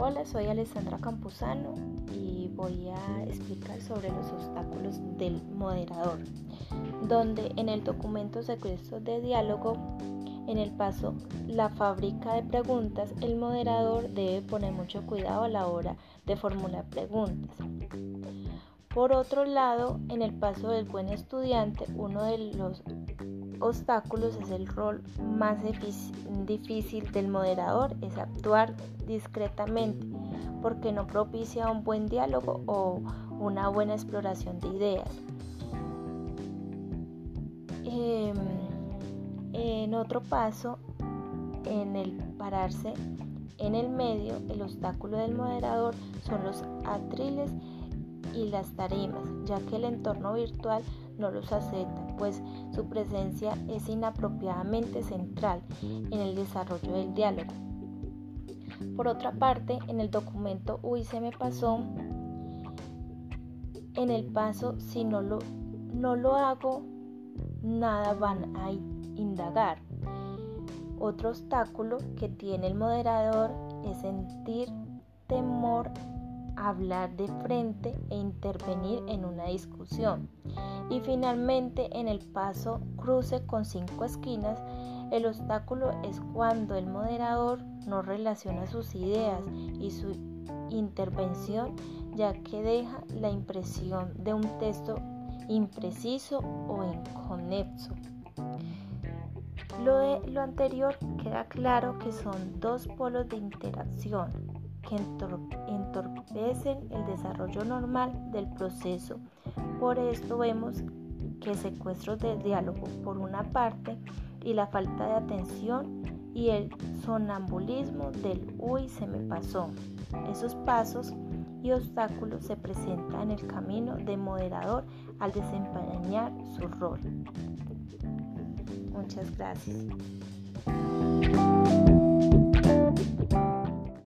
Hola, soy Alessandra Campuzano y voy a explicar sobre los obstáculos del moderador, donde en el documento secreto de diálogo, en el paso La fábrica de preguntas, el moderador debe poner mucho cuidado a la hora de formular preguntas. Por otro lado, en el paso del buen estudiante, uno de los obstáculos es el rol más difícil del moderador, es actuar discretamente, porque no propicia un buen diálogo o una buena exploración de ideas. Em, en otro paso, en el pararse en el medio, el obstáculo del moderador son los atriles y las tarimas, ya que el entorno virtual no los acepta, pues su presencia es inapropiadamente central en el desarrollo del diálogo. Por otra parte, en el documento Uy se me pasó, en el paso si no lo, no lo hago, nada van a indagar. Otro obstáculo que tiene el moderador es sentir temor hablar de frente e intervenir en una discusión. Y finalmente, en el paso cruce con cinco esquinas, el obstáculo es cuando el moderador no relaciona sus ideas y su intervención, ya que deja la impresión de un texto impreciso o inconexo. Lo de lo anterior queda claro que son dos polos de interacción, que entorpecen el desarrollo normal del proceso. Por esto vemos que secuestros de diálogo por una parte y la falta de atención y el sonambulismo del uy se me pasó. Esos pasos y obstáculos se presentan en el camino de moderador al desempeñar su rol. Muchas gracias.